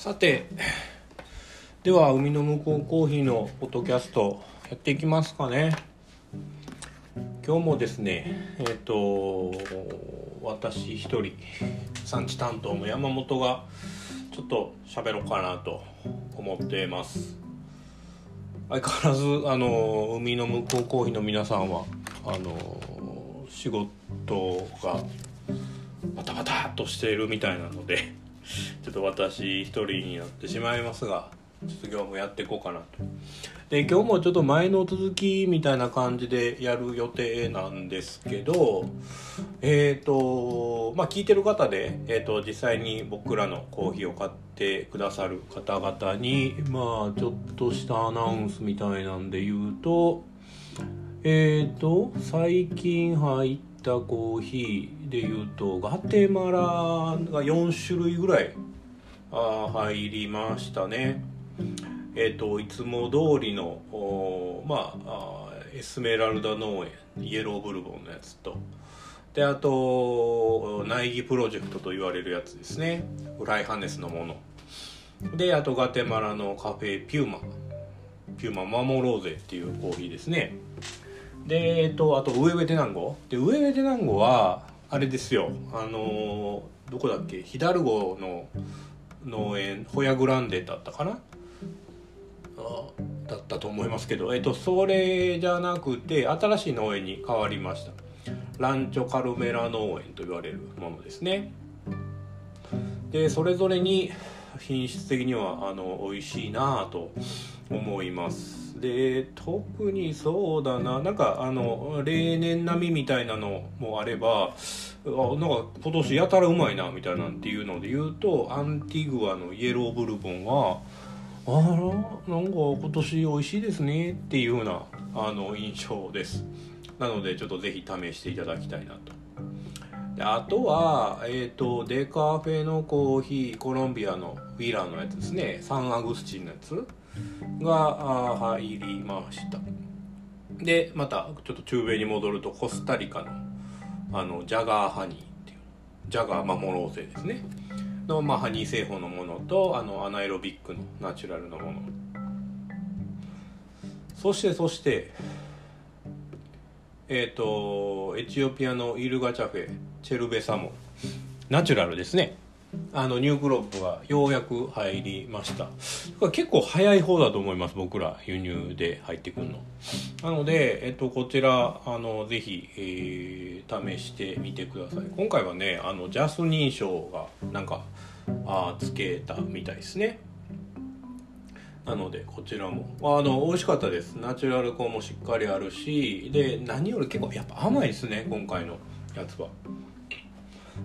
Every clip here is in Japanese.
さてでは海の向こうコーヒーのポッドキャストやっていきますかね。今日もですねえっ、と私一人産地担当の山本がちょっと喋ろうかなと思ってます。相変わらずあの海の向こうコーヒーの皆さんはあの仕事がバタバタっとしているみたいなのでちょっと私一人になってしまいますがちょっと今日もやっていこうかなと。で今日もちょっと前の続きみたいな感じでやる予定なんですけどえっ、ー、とまあ聞いてる方で、えーと、実際に僕らのコーヒーを買ってくださる方々にまあちょっとしたアナウンスみたいなんで言うとえっ、ー、と最近入ってたコーヒーでいうとガテマラが4種類ぐらいあ入りましたね。えっ、ー、といつも通りのまあエスメラルダ農園イエローブルボンのやつと。であと苗木プロジェクトと言われるやつですね。フライハネスのもの。であとガテマラのカフェピューマ。ピューマ守ろうぜっていうコーヒーですね。でえっ、とあとウエウエテナンゴでウエウエテナンゴはあれですよ。あのどこだっけ？ヒダルゴの農園ホヤグランデだったかな？だったと思いますけど、えっと、それじゃなくて新しい農園に変わりました。ランチョカルメラ農園と言われるものですね。でそれぞれに品質的にはあの美味しいなと思います。で特にそうだな。なんかあの例年並みみたいなのもあればあなんか今年やたらうまいなみたいなんていうので言うとアンティグアのイエローブルボンはあらなんか今年美味しいですねっていうようなあの印象です。なのでちょっとぜひ試していただきたいなと。であとは、えーと、デカフェのコーヒーコロンビアのウィラーのやつですね。サンアグスチンのやつ。が入りました。でまたちょっと中米に戻るとコスタリカのあのジャガーハニーっていうジャガー守ろうぜですね。の、まあ、ハニー製法のものとあのアナエロビックのナチュラルのもの。そしてそしてえっ、ー、とエチオピアのイルガチャフェチェルベサモナチュラルですね。あのニュークロップがようやく入りました。結構早い方だと思います僕ら輸入で入ってくるの。なので、えっと、こちらあのぜひ、えー、試してみてください。今回はねあのジャス認証がなんかあつけたみたいですね。なのでこちらも。あの美味しかったです。ナチュラル香もしっかりあるしで何より結構やっぱ甘いですね今回のやつは。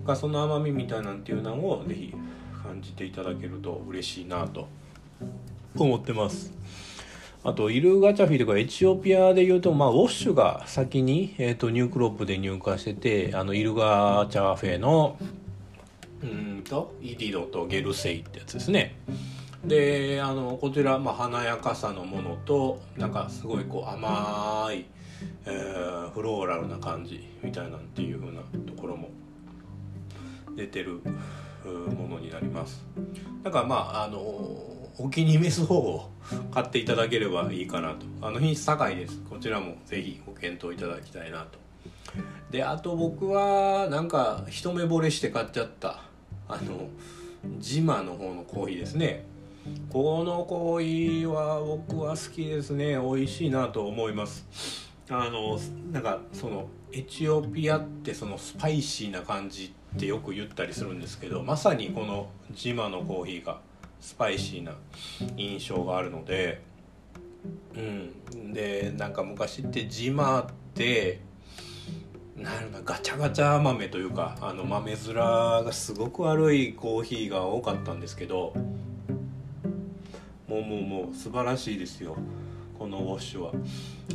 がその甘みみたいなんていうのをぜひ感じていただけると嬉しいなと思ってます。あとイルガチャフィとかエチオピアでいうと、まあ、ウォッシュが先に、えーと、ニュークロップで入荷しててあのイルガチャフェのうんとイディドとゲルセイってやつですね。であのこちら、まあ、華やかさのものとなんかすごいこう甘い、えー、フローラルな感じみたいなんていう風なところも出てるものになります。だからまああのお気に召す方を買っていただければいいかなと。あの品質高いです。こちらもぜひご検討いただきたいなと。であと僕はなんか一目惚れして買っちゃった。あのジマの方のコーヒーですね。このコーヒーは僕は好きですね。美味しいなと思います。あのなんかそのエチオピアってそのスパイシーな感じってよく言ったりするんですけどまさにこのジマのコーヒーがスパイシーな印象があるのでうん。でなんか昔ってジマってなんかガチャガチャ豆というかあの豆面がすごく悪いコーヒーが多かったんですけどもうもうもう素晴らしいですよ。このウォッシュは。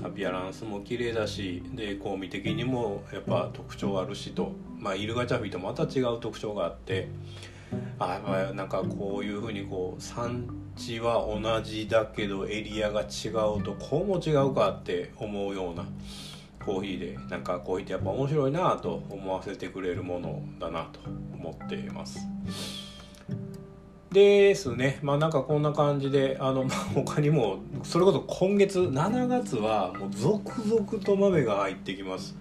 アピアランスも綺麗だしで香味的にもやっぱ特徴あるしと。まあイルガチャフィとまた違う特徴があってあやっぱなんかこういうふうにこう産地は同じだけどエリアが違うとこうも違うかって思うようなコーヒーでなんかコーヒーってやっぱ面白いなと思わせてくれるものだなと思っています。ですねまあなんかこんな感じであの、まあ、他にもそれこそ今月7月はもう続々と豆が入ってきます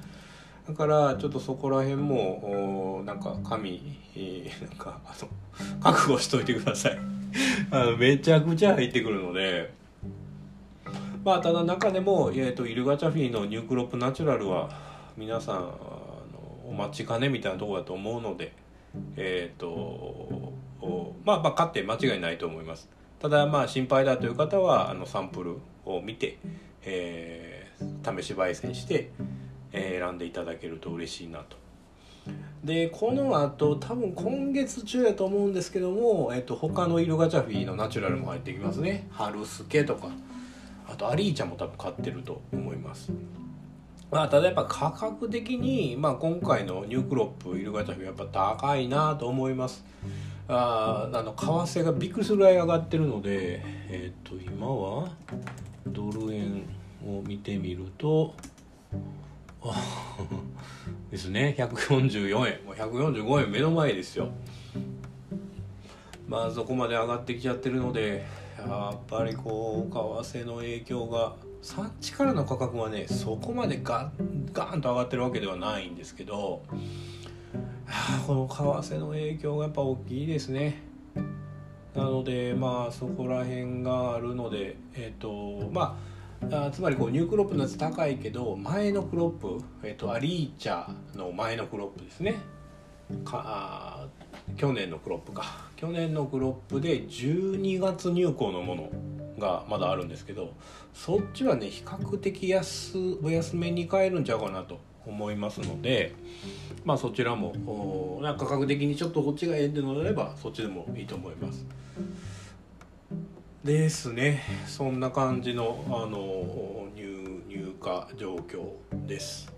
だからちょっとそこら辺もなんか紙、えー、なんかあの覚悟しといてください。あのめちゃくちゃ入ってくるので。まあただ中でも、えーと、イルガチャフィーのニュークロップナチュラルは皆さんあのお待ちかねみたいなとこだと思うのでえっ、ー、とまあまあ勝って間違いないと思います。ただまあ心配だという方はあのサンプルを見て、えー、試し焙煎して、えー、選んでいただけると嬉しいなと。でこの後多分今月中やと思うんですけども、えっと、他のイルガチャフィーのナチュラルも入ってきますね。春助とか。あとアリーちゃんも多分買ってると思います。まあ、ただやっぱ価格的に、まあ、今回のニュークロップイルガチャフィーやっぱ高いなと思います。ああの為替がびっくりするぐらい上がってるのでえっ、ー、と今はドル円を見てみると ですね。144円。もう145円。目の前ですよ。まあそこまで上がってきちゃってるのでやっぱりこう為替の影響が産地からの価格はねそこまでガンガンと上がってるわけではないんですけどこの為替の影響がやっぱ大きいですね。なのでまあそこら辺があるのでえっ、とまああつまりこうニュークロップのやつ高いけど前のクロップ、えーと、アリーチャの前のクロップですねか去年のクロップか去年のクロップで12月入庫のものがまだあるんですけどそっちはね比較的安お安めに買えるんちゃうかなと思いますのでまあそちらも価格的にちょっとこっちがええってのであればそっちでもいいと思います。ですね。そんな感じのあの入入荷状況です。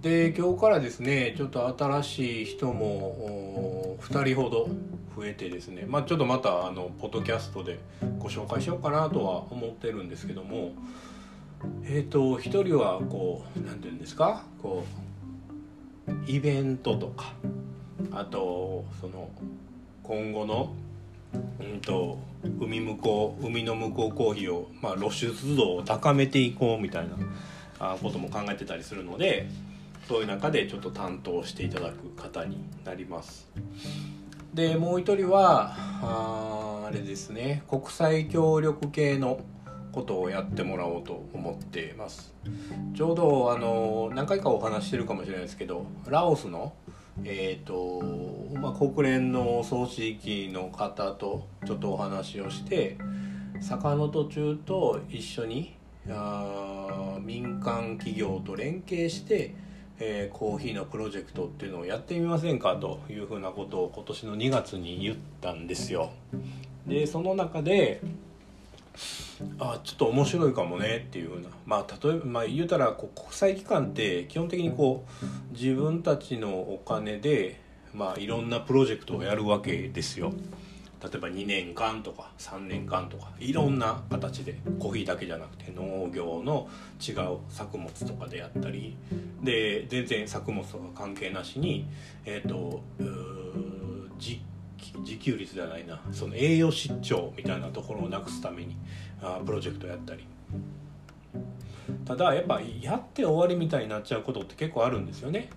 で今日からですねちょっと新しい人も2人ほど増えてですねまあちょっとまたあのポッドキャストでご紹介しようかなとは思ってるんですけどもえっ、ー、と1人はこう何て言うんですか？こうイベントとかあとその今後のうんと海向こう海の向こうコーヒーを、まあ、露出度を高めていこうみたいなあことも考えてたりするのでそういう中でちょっと担当していただく方になります。でもう一人はああれですね国際協力系のことをやってもらおうと思ってますちょうどあの何回かお話してるかもしれないですけどラオスのえーとまあ、国連の総指揮の方とちょっとお話をして坂の途中と一緒にあ民間企業と連携してえー、コーヒーのプロジェクトっていうのをやってみませんかというふうなことを今年の2月に言ったんですよ。でその中であちょっと面白いかもねっていうふうなまあ例えば、まあ、言うたらこう国際機関って基本的にこう自分たちのお金で、まあ、いろんなプロジェクトをやるわけですよ。例えば2年間とか3年間とかいろんな形でコーヒーだけじゃなくて農業の違う作物とかであったりで全然作物とか関係なしにえっ、ー、と自自給率ではないなその栄養失調みたいなところをなくすためにあプロジェクトやったりただやっぱやって終わりみたいになっちゃうことって結構あるんですよね。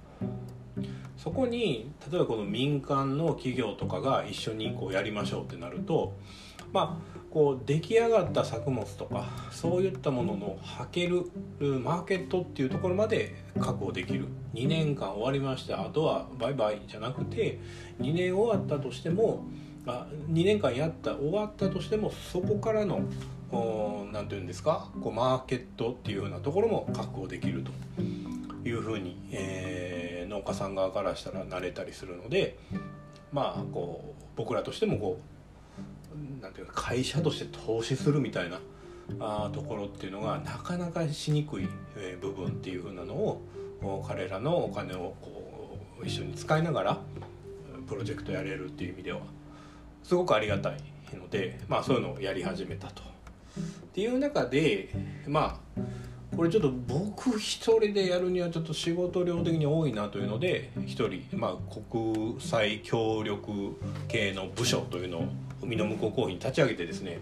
そこに例えばこの民間の企業とかが一緒にこうやりましょうってなるとまあこう出来上がった作物とかそういったものの履けるマーケットっていうところまで確保できる。2年間終わりましたあとはバイバイじゃなくて2年終わったとしてもあ2年間やった終わったとしてもそこからの何て言うんですかこうマーケットっていうようなところも確保できると。いうふうに、えー農家さん側からしたら慣れたりするのでまあこう僕らとしてもこうなんていうか会社として投資するみたいなあところっていうのがなかなかしにくい、部分っていうふうなのを彼らのお金をこう一緒に使いながらプロジェクトやれるっていう意味ではすごくありがたいので、まあ、そういうのをやり始めたと。っていう中でまあこれちょっと僕一人でやるにはちょっと仕事量的に多いなというので一人、まあ、国際協力系の部署というのを海の向こうコーヒーに立ち上げてですね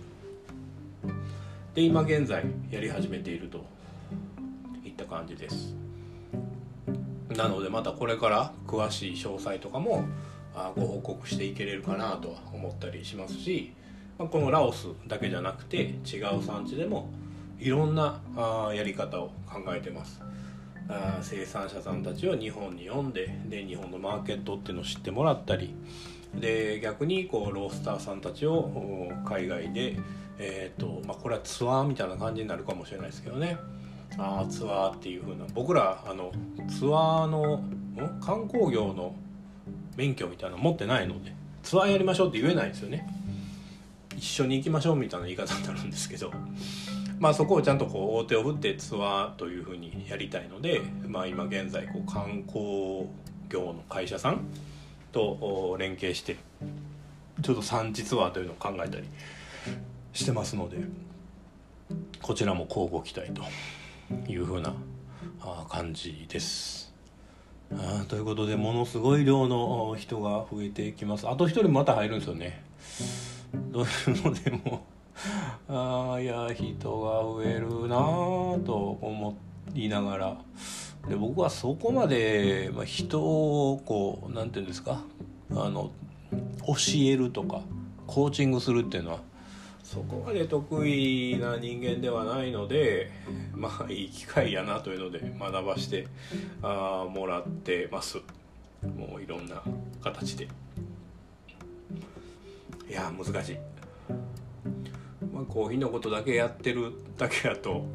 で今現在やり始めているといった感じです。なのでまたこれから詳しい詳細とかもご報告していけれるかなとは思ったりしますしこのラオスだけじゃなくて違う産地でもいろんなやり方を考えてます。生産者さんたちを日本に呼んでで日本のマーケットっていうのを知ってもらったりで逆にこうロースターさんたちを海外で、えーとまあ、これはツアーみたいな感じになるかもしれないですけどね。あツアーっていう風な僕らあのツアーの観光業の免許みたいなの持ってないのでツアーやりましょうって言えないんですよね。一緒に行きましょうみたいな言い方になるんですけど。まあ、そこをちゃんとこう大手を振ってツアーというふうにやりたいので、まあ、今現在こう観光業の会社さんと連携してちょっと産地ツアーというのを考えたりしてますのでこちらも交互期待というふうな感じです。あということでものすごい量の人が増えていきますあと一人また入るんですよねどういうのでもああいや人が増えるなと思いながらで僕はそこまで、まあ、人をこう何て言うんですかあの教えるとかコーチングするっていうのはそこまで得意な人間ではないのでまあいい機会やなというので学ばしてあもらってます。もういろんな形で。いや難しい。まあ、コーヒーのことだけやってるだけだと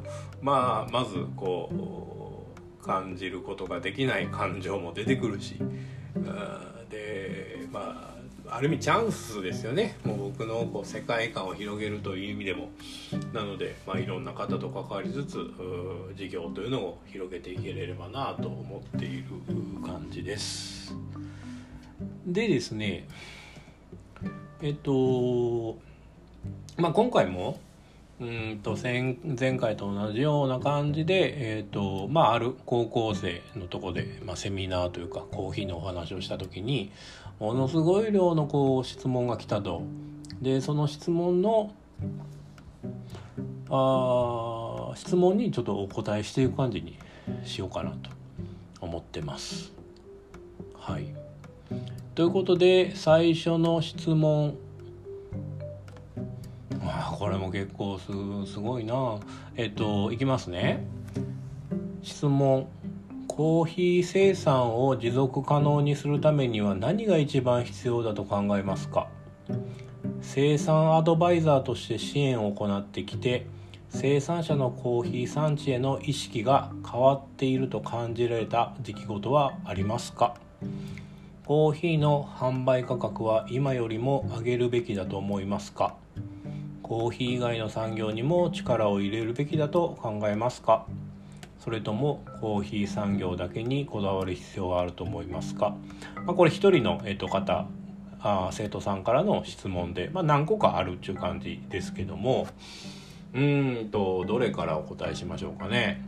まあまずこう感じることができない感情も出てくるし。でまあある意味チャンスですよね。もう僕のこう世界観を広げるという意味でも。なので、まあ、いろんな方と関わりつつ事業というのを広げていければなと思っている感じです。でですねえっとまあ、今回もうんと前前回と同じような感じで、えーとまあ、ある高校生のとこで、まあ、セミナーというかコーヒーのお話をした時にものすごい量のこう質問が来たと。でその質問のあ質問にちょっとお答えしていく感じにしようかなと思ってます。はい、ということで最初の質問あこれも結構すすごいな。えっといきますね。質問。コーヒー生産を持続可能にするためには何が一番必要だと考えますか？生産アドバイザーとして支援を行ってきて生産者のコーヒー産地への意識が変わっていると感じられた出来事はありますか？コーヒーの販売価格は今よりも上げるべきだと思いますか？コーヒー以外の産業にも力を入れるべきだと考えますか？それともコーヒー産業だけにこだわる必要があると思いますか、まあ、これ一人の、えっ、と方あ生徒さんからの質問で、まあ、何個かあるっていう感じですけどもうんとどれからお答えしましょうかね。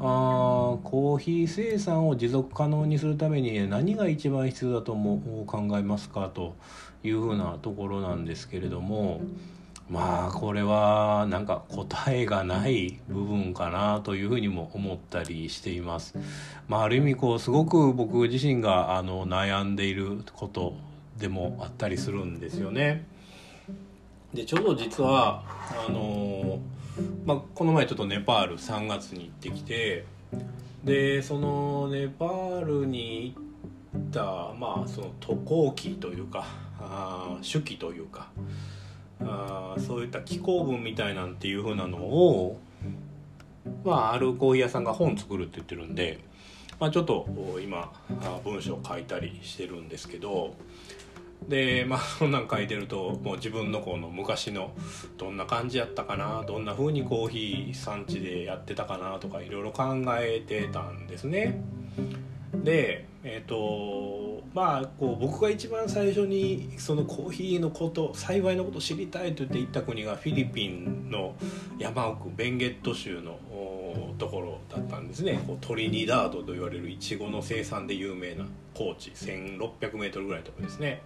あコーヒー生産を持続可能にするために何が一番必要だとも考えますかというふうなところなんですけれどもまあこれはなんか答えがない部分かなというふうにも思ったりしています。まあ、ある意味こうすごく僕自身があの悩んでいることでもあったりするんですよね。でちょうど実はあのーまあ、この前ちょっとネパール3月に行ってきてでそのネパールに行ったまあその渡航期というかあ手記というかあそういった寄稿文みたいなんていうふうなのを、まあ、あるコーヒー屋さんが本作るって言ってるんで、まあ、ちょっと今文章を書いたりしてるんですけどでまあ そんなん書いてるともう自分のこの昔のどんな感じやったかなどんな風にコーヒー産地でやってたかなとかいろいろ考えてたんですね。でえっ、とまあこう僕が一番最初にそのコーヒーのこと幸いのこと知りたいと言って行った国がフィリピンの山奥ベンゲット州のところだったんですねこうトリニダードと言われるイチゴの生産で有名な高地 1600m ぐらいのとこですね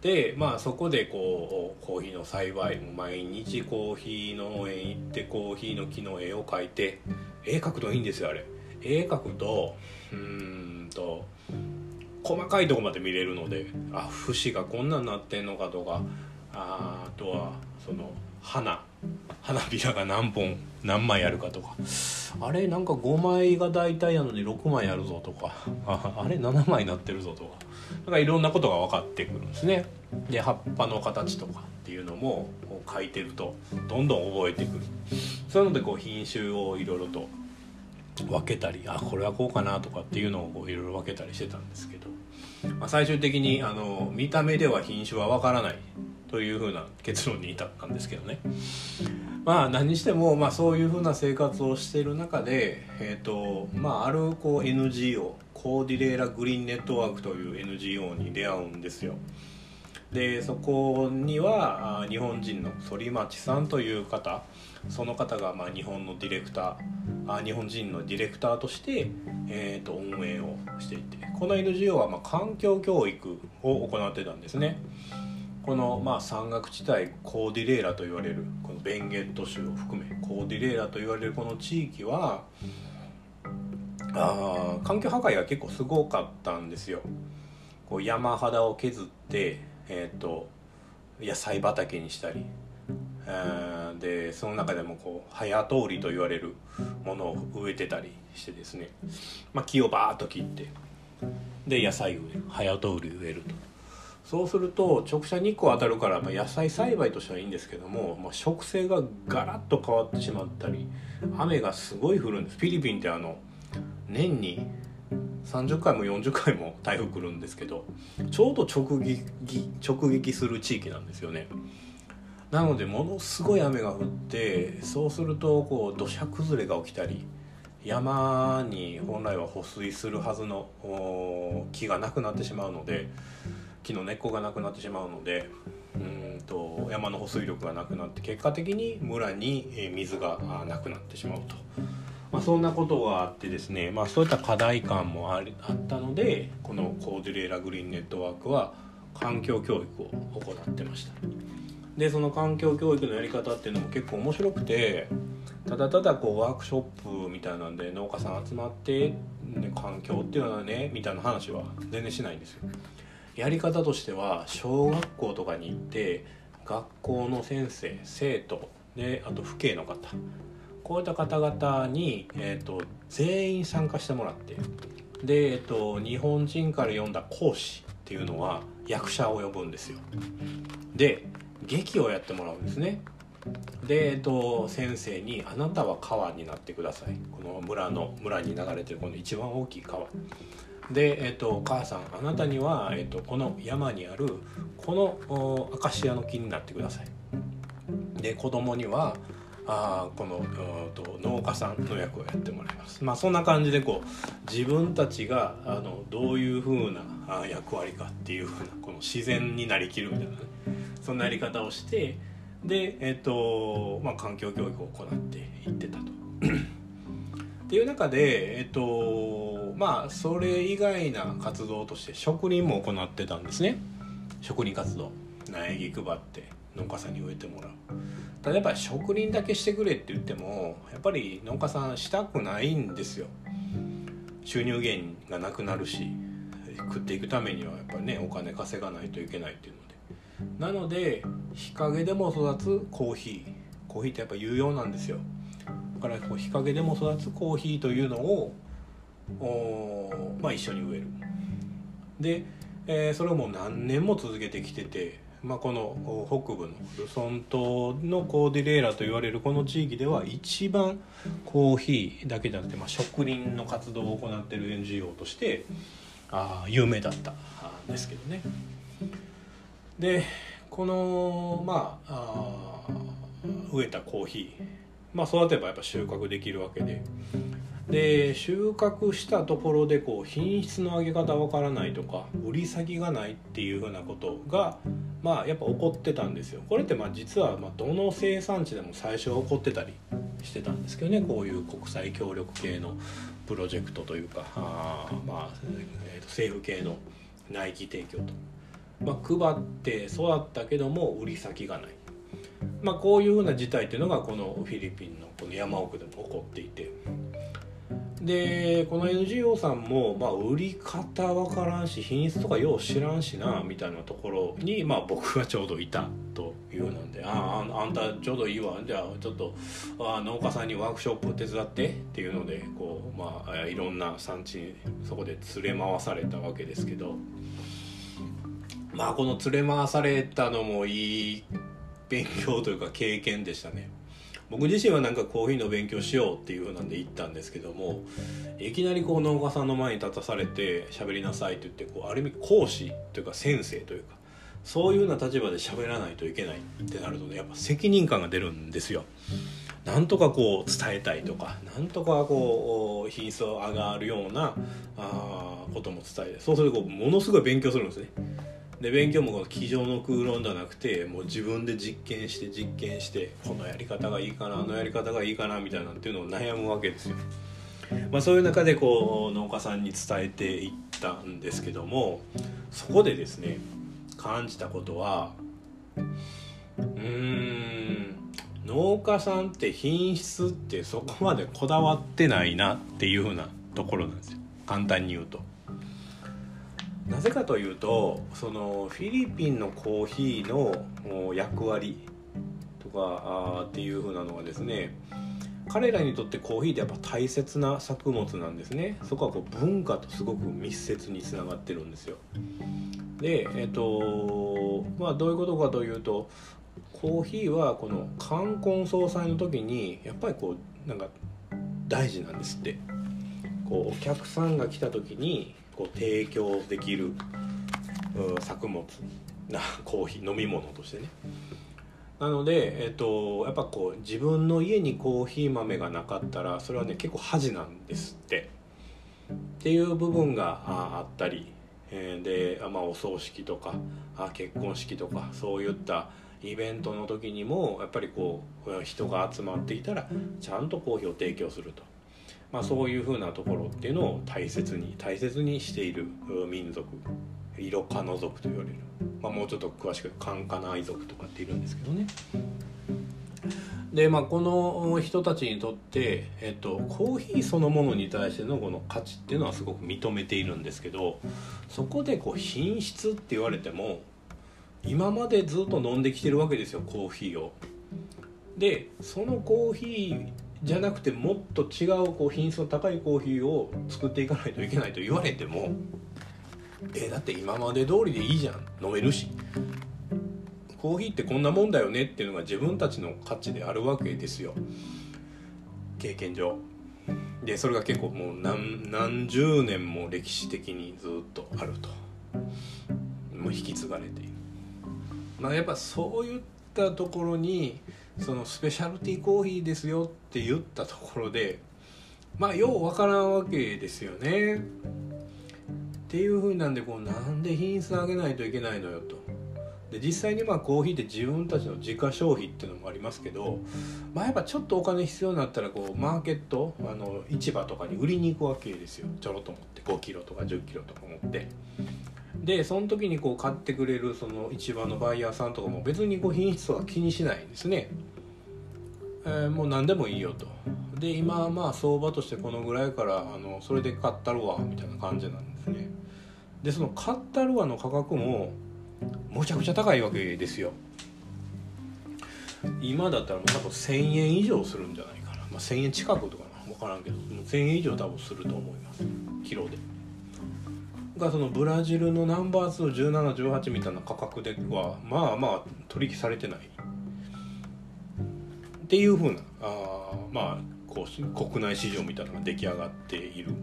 でまあそこでこうコーヒーの栽培毎日コーヒー農園行ってコーヒーの木の絵を描いて絵描くといいんですよあれ。絵描くとうんと細かいとこまで見れるのであ節がこんなになってんのかとかああとはその花。花びらが何本何枚あるかとか。あれなんか5枚が大体なのに6枚あるぞとか。ああれ7枚なってるぞとか。なんかいろんなことが分かってくるんですね。で葉っぱの形とかっていうのもこう書いてるとどんどん覚えてくる。そういうのでこう品種をいろいろと分けたりあこれはこうかなとかっていうのをいろいろ分けたりしてたんですけど、まあ、最終的にあの見た目では品種は分からないというふうな結論に至ったんですけどね。まあ何にしても、まあ、そういうふうな生活をしている中で、えーとまあ、あるこう NGO コーディレーラ・グリーンネットワークという NGO に出会うんですよ。でそこには日本人の反町さんという方。その方がまあ日本のディレクターあ日本人のディレクターとして、えー、と運営をしていてこの NGO はまあ環境教育を行ってたんですね。このまあ山岳地帯コーディレーラと言われるこのベンゲット州を含めコーディレーラと言われるこの地域はあ環境破壊が結構すごかったんですよ。こう山肌を削って、えーと、野菜畑にしたり、えー、でその中でもこう早通りと言われるものを植えてたりしてですね、まあ、木をバーッと切ってで野菜植える早通り植えるとそうすると直射日光当たるから、まあ、野菜栽培としてはいいんですけども、まあ、植生がガラッと変わってしまったり雨がすごい降るんです。フィリピンってあの年に30回も40回も台風来るんですけどちょうど直撃直撃する地域なんですよね。なのでものすごい雨が降ってそうするとこう土砂崩れが起きたり山に本来は保水するはずの木がなくなってしまうので木の根っこがなくなってしまうのでうんと山の保水力がなくなって結果的に村に水がなくなってしまうと。まあ、そんなことがあってですね、まあ、そういった課題感もありあったのでこのコーデュレーラグリーンネットワークは環境教育を行ってましたでその環境教育のやり方っていうのも結構面白くてただただこうワークショップみたいなんで農家さん集まって、ね、環境っていうのはねみたいな話は全然しないんですよやり方としては小学校とかに行って学校の先生生徒であと父兄の方。こういった方々に、えーと、全員参加してもらってで、えーと、日本人から読んだ講師っていうのは役者を呼ぶんですよ。で劇をやってもらうんですね。で、えっと、先生に「あなたは川になってください」この村の村に流れてるこの一番大きい川で、えっと、お母さんあなたには、えっと、この山にあるこのアカシアの木になってくださいで子供にはあこのと農家さんの役をやってもらいます。まあそんな感じでこう自分たちがあのどういうふうな役割かっていうふうなこの自然になりきるみたいな、ね、そんなやり方をしてでえっ、とまあ環境教育を行っていってたと。っていう中でえっ、とまあそれ以外な活動として植林も行ってたんですね。植林活動。苗木配って農家さんに植えてもらう。例えば植林だけしてくれって言ってもやっぱり農家さんしたくないんですよ。収入源がなくなるし食っていくためにはやっぱりねお金稼がないといけないっていうので。なので日陰でも育つコーヒー。コーヒーってやっぱ有用なんですよ。だからこう日陰でも育つコーヒーというのをおまあ一緒に植えるで、えー、それをもう何年も続けてきててまあ、この北部のルソン島のコーディレーラと言われるこの地域では一番コーヒーだけじゃなくて、まあ、植林の活動を行ってる NGO としてあ有名だったんですけどね。でこのまああ植えたコーヒー、まあ、育てばやっぱ収穫できるわけでで収穫したところでこう品質の上げ方わからないとか売り先がないっていうふうなことがまあやっぱ起こってたんですよ。これってまあ実はまどの生産地でも最初は起こってたりしてたんですけどね。こういう国際協力系のプロジェクトというかあまあ、えー、と政府系の内規提供と、まあ、配って育ったけども売り先がない。まあ、こういうふうな事態っていうのがこのフィリピンのこの山奥でも起こっていて。でこの NGO さんも、まあ、売り方分からんし品質とかよう知らんしなみたいなところに、まあ、僕がちょうどいたというなん。で「あああんたちょうどいいわ。じゃあちょっとあ農家さんにワークショップ手伝って」っていうのでこう、まあ、いろんな産地にそこで連れ回されたわけですけど。まあこの連れ回されたのもいい勉強というか経験でしたね。僕自身はなんかコーヒーの勉強しようっていうふうなんで行ったんですけどもいきなりこう農家さんの前に立たされて喋りなさいって言ってこうある意味講師というか先生というかそういうような立場で喋らないといけないってなるとねやっぱ責任感が出るんですよ。なんとかこう伝えたいとかなんとかこう品質を上がるようなあことも伝えてそうするとこうものすごい勉強するんですね。で勉強も机上の空論じゃなくてもう自分で実験して実験してこのやり方がいいかなあのやり方がいいかなみたいなっていうのを悩むわけですよ。まあ、そういう中でこう農家さんに伝えていったんですけどもそこでですね感じたことはうーん農家さんって品質ってそこまでこだわってないなっていうふうなところなんですよ簡単に言うと。なぜかというとそのフィリピンのコーヒーの役割とかあっていう風なのはですね彼らにとってコーヒーってやっぱ大切な作物なんですね。そこはこう文化とすごく密接につながってるんですよ。でえっとまあどういうことかというとコーヒーはこの冠婚葬祭の時にやっぱりこうなんか大事なんですって。こうお客さんが来た時にこう提供できる作物なコーヒー飲み物としてね。なので、えっと、やっぱこう自分の家にコーヒー豆がなかったらそれはね結構恥なんですって。っていう部分があったり、えー、で、まあ、お葬式とか結婚式とかそういったイベントの時にもやっぱりこう人が集まっていたらちゃんとコーヒーを提供すると。まあ、そういうふうなところっていうのを大切に大切にしている民族色カノ族と言われる、まあ、もうちょっと詳しくカンカナイ族とかっているんですけどね。でまあ、この人たちにとって、えっと、コーヒーそのものに対してのこの価値っていうのはすごく認めているんですけどそこでこう品質って言われても今までずっと飲んできてるわけですよコーヒーを。でそのコーヒーじゃなくてもっと違うこう品質の高いコーヒーを作っていかないといけないと言われてもえだって今まで通りでいいじゃん。飲めるし。コーヒーってこんなもんだよねっていうのが自分たちの価値であるわけですよ。経験上。でそれが結構もう何何十年も歴史的にずっとあると。もう引き継がれている。まあやっぱそういったところにそのスペシャルティーコーヒーですよって言ったところでまあようわからんわけですよね。っていうふうなんでこうなんで品質上げないといけないのよと。で実際にまあコーヒーって自分たちの自家消費っていうのもありますけど、まあ、やっぱちょっとお金必要になったらこうマーケットあの市場とかに売りに行くわけですよちょろっと持って5キロとか1 0キロとか持って。でその時にこう買ってくれるその市場のバイヤーさんとかも別にこう品質は気にしないんですね、えー、もう何でもいいよと。で今はまあ相場としてこのぐらいからあのそれで買ったるわみたいな感じなんですね。でその買ったるわの価格もむちゃくちゃ高いわけですよ。今だったらもう多分1000円以上するんじゃないかな、まあ、1000円近くとかな分からんけど1000円以上多分すると思います。キロで。がそのブラジルのナンバー21718みたいな価格ではまあまあ取引されてない。っていうふうなあまあこう国内市場みたいなのが出来上がっている。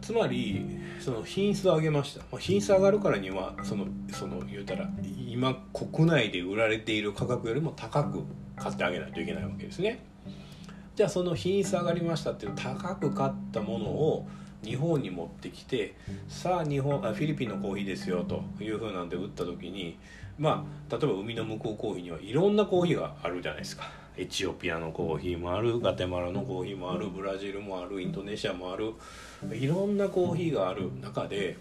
つまりその品質を上げました、品質上がるからにはそのその言うたら今国内で売られている価格よりも高く買ってあげないといけないわけですね。じゃあその品質上がりましたっていう高く買ったものを日本に持ってきてさあ日本あフィリピンのコーヒーですよというふうなんで売った時にまあ例えば海の向こうコーヒーにはいろんなコーヒーがあるじゃないですか。エチオピアのコーヒーもあるガテマラのコーヒーもあるブラジルもあるインドネシアもあるいろんなコーヒーがある中で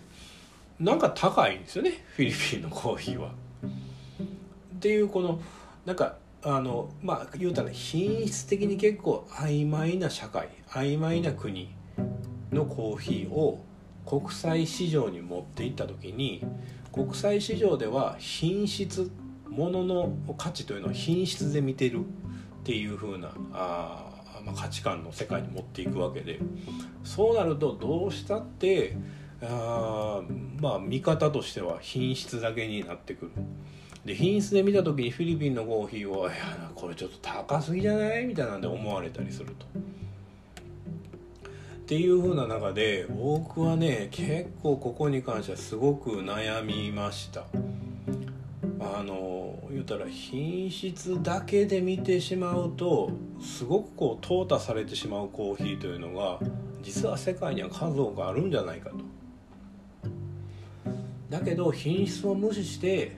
なんか高いんですよねフィリピンのコーヒーは。っていうこのなんかあのまあ言うたら品質的に結構曖昧な社会曖昧な国のコーヒーを国際市場に持っていった時に国際市場では品質ものの価値というのを品質で見てるっていう風なあ、まあ、価値観の世界に持っていくわけでそうなるとどうしたってあまあ見方としては品質だけになってくる。で品質で見た時にフィリピンのコーヒーを「いやこれちょっと高すぎじゃない?」みたいなんで思われたりすると。っていう風な中で僕はね結構ここに関してはすごく悩みました。あの言うたら品質だけで見てしまうとすごくこう淘汰されてしまうコーヒーというのが実は世界には数多くあるんじゃないかと。だけど品質を無視して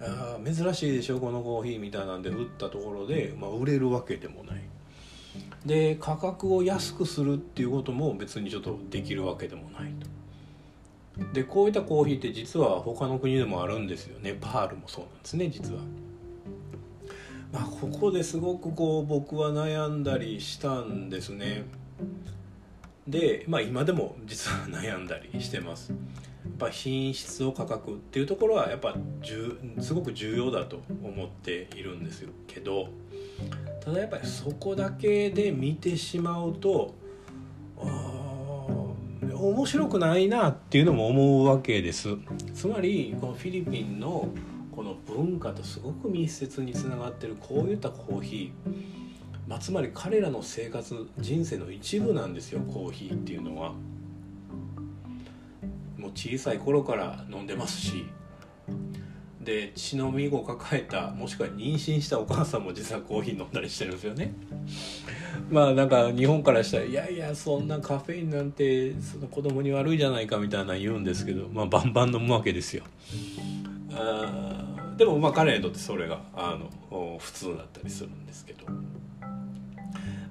あ珍しいでしょこのコーヒーみたいなんで売ったところで、まあ、売れるわけでもない。で価格を安くするっていうことも別にちょっとできるわけでもないと。でこういったコーヒーって実は他の国でもあるんですよネパールもそうなんですね実は。まあ、ここですごくこう僕は悩んだりしたんですね。で、まあ、今でも実は悩んだりしてます。やっぱ品質を価格っていうところはやっぱすごく重要だと思っているんですけど。ただやっぱりそこだけで見てしまうと面白くないなっていうのも思うわけです。つまりこのフィリピンのこの文化とすごく密接につながってるこういったコーヒー、まあ、つまり彼らの生活人生の一部なんですよコーヒーっていうのは。もう小さい頃から飲んでますし。で血のみを抱えたもしくは妊娠したお母さんも実はコーヒー飲んだりしてるんですよね。まあなんか日本からしたらいやいやそんなカフェインなんてその子供に悪いじゃないかみたいな言うんですけどまあバンバン飲むわけですよ。あでもまあ彼にとってそれがあの普通だったりするんですけど。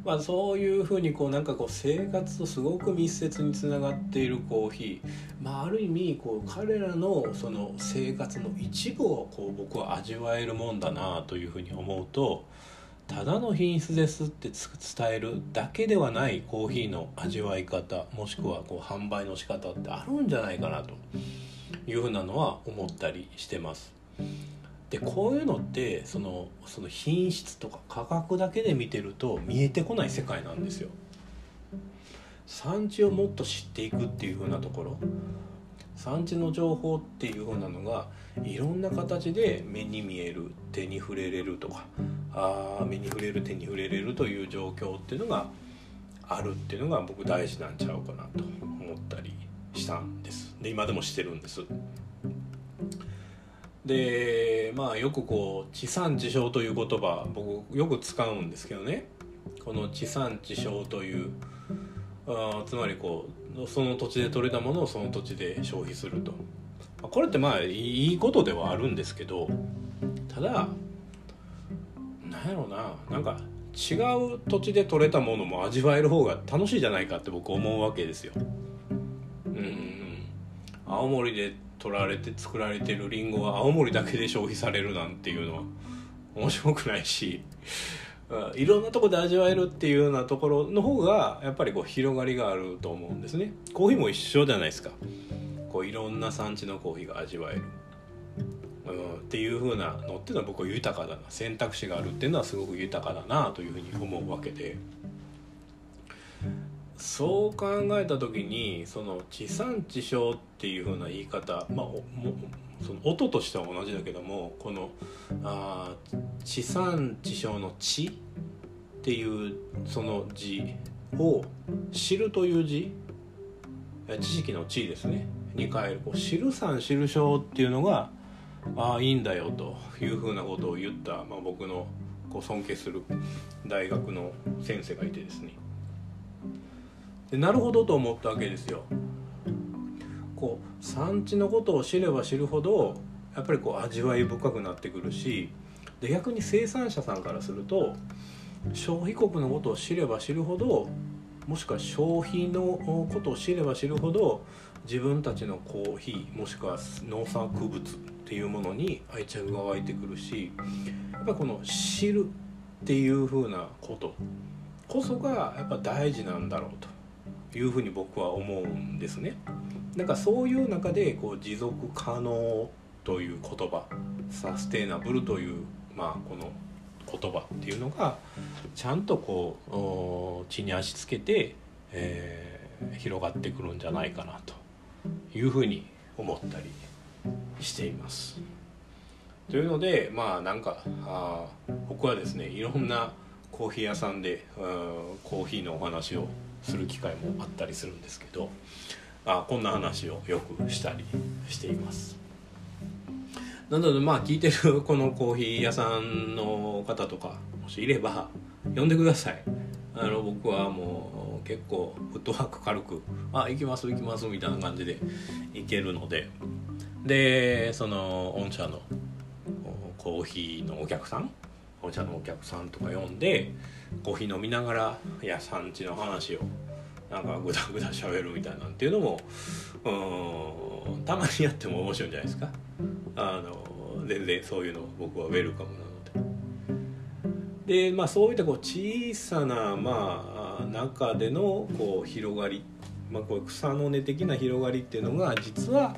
まあ、そういうふうにこうなんかこう生活とすごく密接につながっているコーヒー、まあ、ある意味こう彼らのその生活の一部をこう僕は味わえるもんだなというふうに思うとただの品質ですって伝えるだけではないコーヒーの味わい方もしくはこう販売の仕方ってあるんじゃないかなというふうなのは思ったりしてます。でこういうのってそのその品質とか価格だけで見てると見えてこない世界なんですよ。産地をもっと知っていくっていう風なところ。産地の情報っていう風なのがいろんな形で目に見える手に触れれるとかあ目に触れる手に触れれるという状況っていうのがあるっていうのが僕大事なんちゃうかなと思ったりしたんです。で今でもしてるんです。でまあよくこう地産地消という言葉僕よく使うんですけどね。この地産地消というあつまりこうその土地で採れたものをその土地で消費すると。これってまあいいことではあるんですけどただなんやろうな。なんか違う土地で採れたものも味わえる方が楽しいじゃないかって僕思うわけですよ。うん。青森で取られて作られてるりんごは青森だけで消費されるなんていうのは面白くないしいろんなとこで味わえるっていうようなところの方がやっぱりこう広がりがあると思うんですね。コーヒーも一緒じゃないですか。こういろんな産地のコーヒーが味わえる、うん、っていう風なのっていうのは僕は豊かだな。選択肢があるっていうのはすごく豊かだなというふうに思うわけで。そう考えた時にその地産地消ってていう風な言い方まあその音としては同じだけどもこのあ地産地消の「地」っていうその字を「知る」という字知識の「地」ですねに変えるこう「知る産知る消」っていうのがああいいんだよというふうなことを言った、まあ、僕のこう尊敬する大学の先生がいてですねでなるほどと思ったわけですよ。こう産地のことを知れば知るほどやっぱりこう味わい深くなってくるしで逆に生産者さんからすると消費国のことを知れば知るほどもしくは消費のことを知れば知るほど自分たちのコーヒーもしくは農作物っていうものに愛着が湧いてくるしやっぱこの知るっていうふうなことこそがやっぱ大事なんだろうというふうに僕は思うんですね。なんかそういう中でこう持続可能という言葉サステイナブルという、まあ、この言葉っていうのがちゃんとこう地に足つけて、えー、広がってくるんじゃないかなというふうに思ったりしています。というのでまあなんかあ僕はですねいろんなコーヒー屋さんでコーヒーのお話をする機会もあったりするんですけどあこんな話をよくしたりしています。なのでまあ聞いてる このコーヒー屋さんの方とかもしいれば呼んでくださいあの僕はもう結構フットワーク軽く「あ行きます行きます」みたいな感じで行けるのででその御社のコーヒーのお客さんお茶のお客さんとか呼んでコーヒー飲みながらいや産地の話をなんかグダグダ喋るみたいなんていうのもうたまにやっても面白いんじゃないですかあの全然そういうの僕はウェルカムなのででまあそういったこう小さなまあ中でのこう広がり、まあ、こう草の根的な広がりっていうのが実は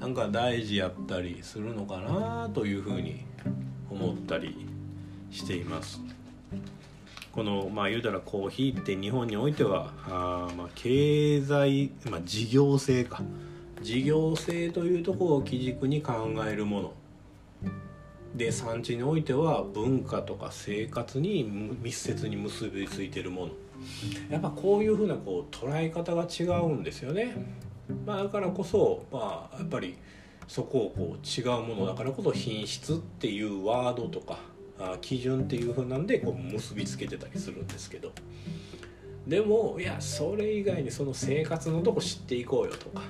なんか大事やったりするのかなというふうに思ったりしています。このまあ言うたらコーヒーって日本においてはあまあ経済、まあ、事業性か。事業性というところを基軸に考えるもの。で産地においては文化とか生活に密接に結びついてるもの。やっぱこういうふうなこう捉え方が違うんですよね、まあ、だからこそ、まあ、やっぱりそこをこう違うものだからこそ品質っていうワードとかあ基準っていうふうなんでこう結びつけてたりするんですけど。でもいやそれ以外にその生活のとこ知っていこうよとか。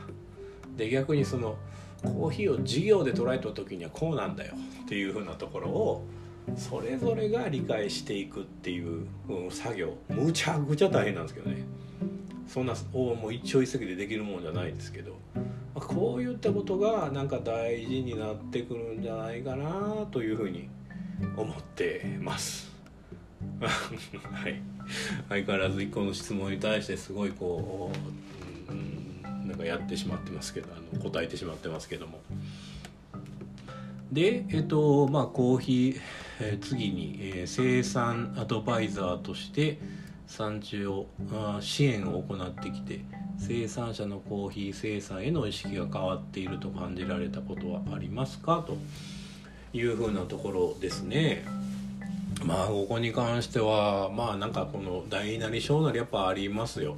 で逆にそのコーヒーを事業で捉えた時にはこうなんだよっていうふうなところをそれぞれが理解していくっていう、作業。むちゃくちゃ大変なんですけどね。そんなおもう一朝一夕でできるもんじゃないですけど、こういったことがなんか大事になってくるんじゃないかなというふうに思ってます。はい。相変わらず一個の質問に対してすごいこう、うん、なんかやってしまってますけどあの答えてしまってますけども。でえっとまあコーヒー、えー、次に、えー、生産アドバイザーとして産地をあ支援を行ってきて生産者のコーヒー生産への意識が変わっていると感じられたことはありますか？と。いうふうなところですね。まあここに関してはまあなんかこの大なり小なりやっぱありますよ。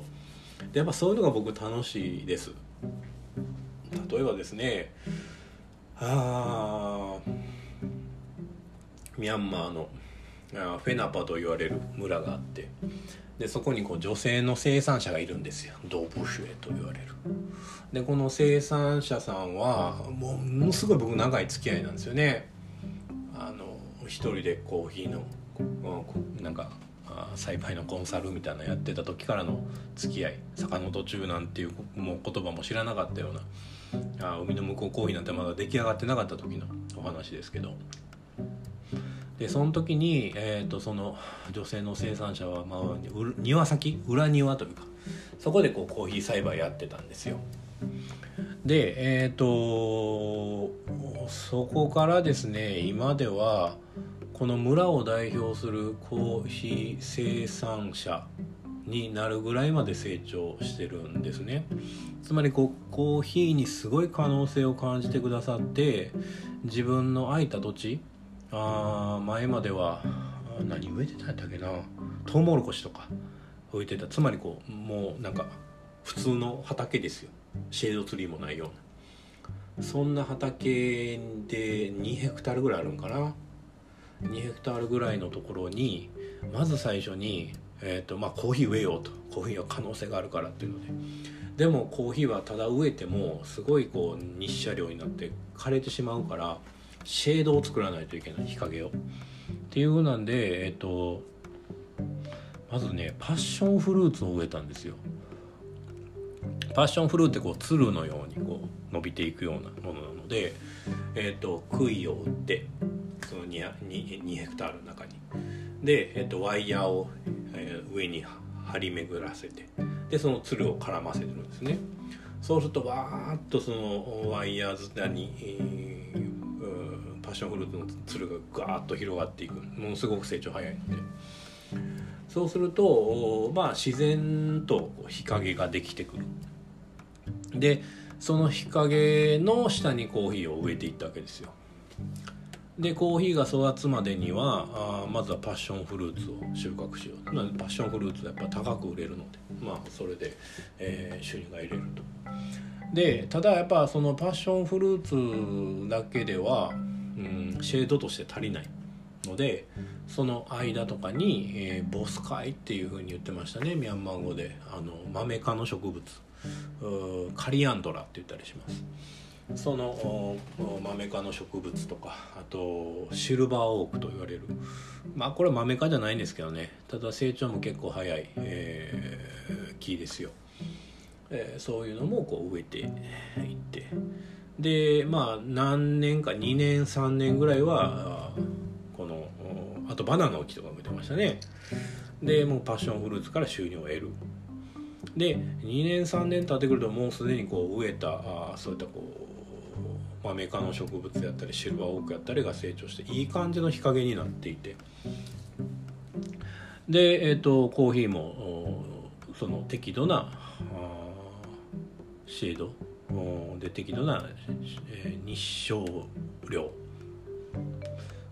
でやっぱそういうのが僕楽しいです。例えばですねあミャンマーのフェナパと言われる村があってでそこにこう女性の生産者がいるんですよドブシュエと言われるでこの生産者さんはもうものすごい僕長い付き合いなんですよね一人でコーヒーのなんか栽培のコンサルみたいなやってた時からの付き合い。坂の途中なんていうもう言葉も知らなかったようなあ海の向こうコーヒーなんてまだ出来上がってなかった時のお話ですけど。でその時に、えーと、その女性の生産者は、まあ、庭先？裏庭というか。そこでこうコーヒー栽培やってたんですよ。でえっ、ー、とそこからですね今ではこの村を代表するコーヒー生産者になるぐらいまで成長してるんですね。つまりこうコーヒーにすごい可能性を感じてくださって自分の空いた土地あ前までは何植えてたんだっけなトウモロコシとか植えてた。つまりこうもうなんか普通の畑ですよ。シェードツリーもないような。そんな畑で2ヘクタールぐらいあるんかな。2ヘクタールぐらいのところにまず最初に、えーとまあ、コーヒー植えようと。コーヒーは可能性があるからっていうので。でもコーヒーはただ植えてもすごいこう日射量になって枯れてしまうからシェードを作らないといけない。日陰を。っていうなんでえっ、ー、とまずねパッションフルーツを植えたんですよ。パッションフルーツってこうつるのようにこう伸びていくようなものなので、えーと、杭を打ってその 2, 2, 2ヘクタールの中に。で、えーと、ワイヤーを、えー、上に張り巡らせてでそのつるを絡ませてるんですね。そうするとわーっとそのワイヤー伝に、えー、パッションフルーツのつるがガーッと広がっていく。ものすごく成長早いので。そうするとまあ自然と日陰ができてくる。でその日陰の下にコーヒーを植えていったわけですよ。でコーヒーが育つまでにはあまずはパッションフルーツを収穫しよう。パッションフルーツはやっぱ高く売れるのでまあそれで、えー、収入が得れると。でただやっぱそのパッションフルーツだけでは、うん、シェードとして足りない。のでその間とかに、えー、ボスカイっていうふうに言ってましたねミャンマー語で。あのマメ科の植物。カリアンドラって言ったりします。そのマメ科の植物とかあとシルバーオークと言われる。まあこれマメ科じゃないんですけどね。ただ成長も結構早い、えー、木ですよ、えー、そういうのもこう植えていって。でまあ何年か2年3年ぐらいはこのあとバナナの木とか植えてましたね。でもうパッションフルーツから収入を得る。で2年3年経ってくるともうすでにこう植えたあそういったこうマメ科の植物やったりシルバーオークやったりが成長していい感じの日陰になっていて。で、えーと、コーヒーもその適度なシェードで適度な、え、日照量。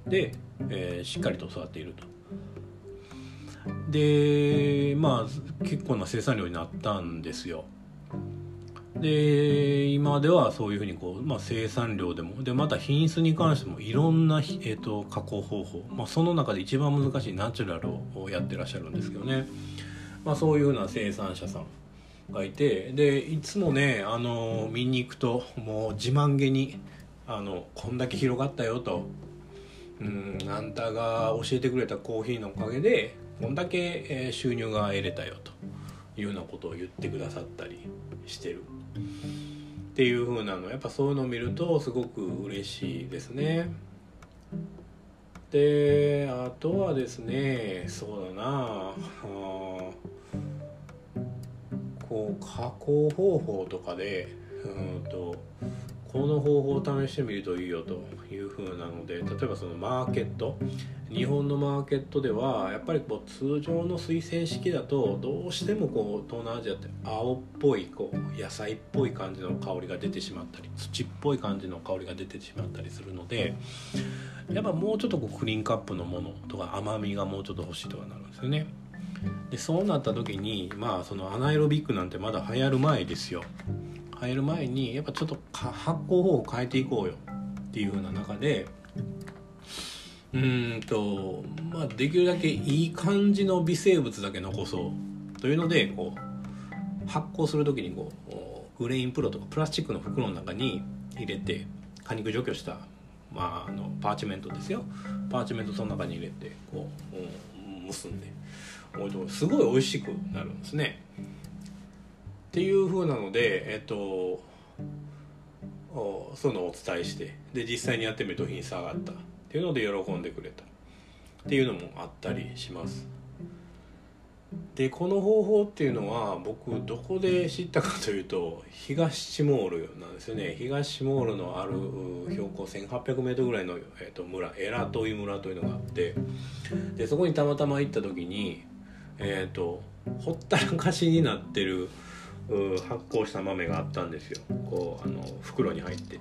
で、えー、しっかりと育っていると。でまあ結構な生産量になったんですよ。で今ではそういうふうにこう、まあ、生産量でもでまた品質に関してもいろんな、えーと、加工方法、まあ、その中で一番難しいナチュラルをやってらっしゃるんですけどね、まあ、そういうふうな生産者さんがいてでいつもねあの見に行くともう自慢げにあのこんだけ広がったよとうんあんたが教えてくれたコーヒーのおかげでこんだけ、え収入が得れたよというようなことを言ってくださったりしてる。っていう風なの。やっぱそういうのを見るとすごく嬉しいですね。であとはですねそうだな。あこう加工方法とかでうんとこの方法を試してみるといいよという風なので例えばそのマーケット日本のマーケットではやっぱりこう通常の水洗式だとどうしてもこう東南アジアって青っぽいこう野菜っぽい感じの香りが出てしまったり土っぽい感じの香りが出てしまったりするのでやっぱもうちょっとこうクリーンカップのものとか甘みがもうちょっと欲しいとかなるんですよね。でそうなった時にまあそのアナエロビックなんてまだ流行る前ですよ入る前にやっぱちょっと発酵法を変えていこうよっていう風な中でうんとまあできるだけいい感じの微生物だけ残そうというのでこう発酵する時にこうグレインプロとかプラスチックの袋の中に入れて果肉除去した、まあ、あのパーチメントですよパーチメントその中に入れてこう、結んで置いとすごい美味しくなるんですね。っていう風なのでえっとそういうのをお伝えしてで実際にやってみると品質上がったっていうので喜んでくれた。っていうのもあったりします。でこの方法っていうのは僕どこで知ったかというと東チモールなんですよね。東チモールのある標高 1800m ぐらいの、えー、と村エラトイ村というのがあってでそこにたまたま行った時にえっ、ー、とほったらかしになってる発酵した豆があったんですよ。こうあの袋に入って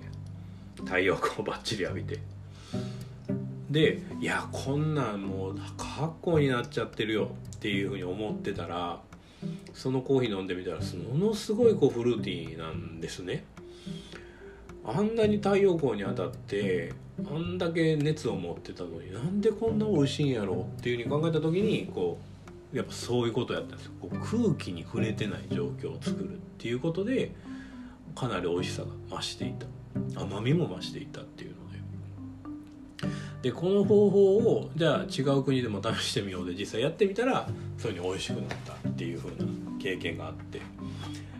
太陽光をバッチリ浴びて。でいやこんなんもう発酵になっちゃってるよっていうふうに思ってたらそのコーヒー飲んでみたらものすごいこうフルーティーなんですね。あんなに太陽光に当たってあんだけ熱を持ってたのになんでこんな美味しいんやろうっていうふうに考えた時にこうやっぱそういうことやったんですよ。こう空気に触れてない状況を作るっていうことでかなり美味しさが増していた。甘みも増していたっていうので。でこの方法をじゃあ違う国でも試してみようで実際やってみたらそういうふうに美味しくなったっていう風な経験があって。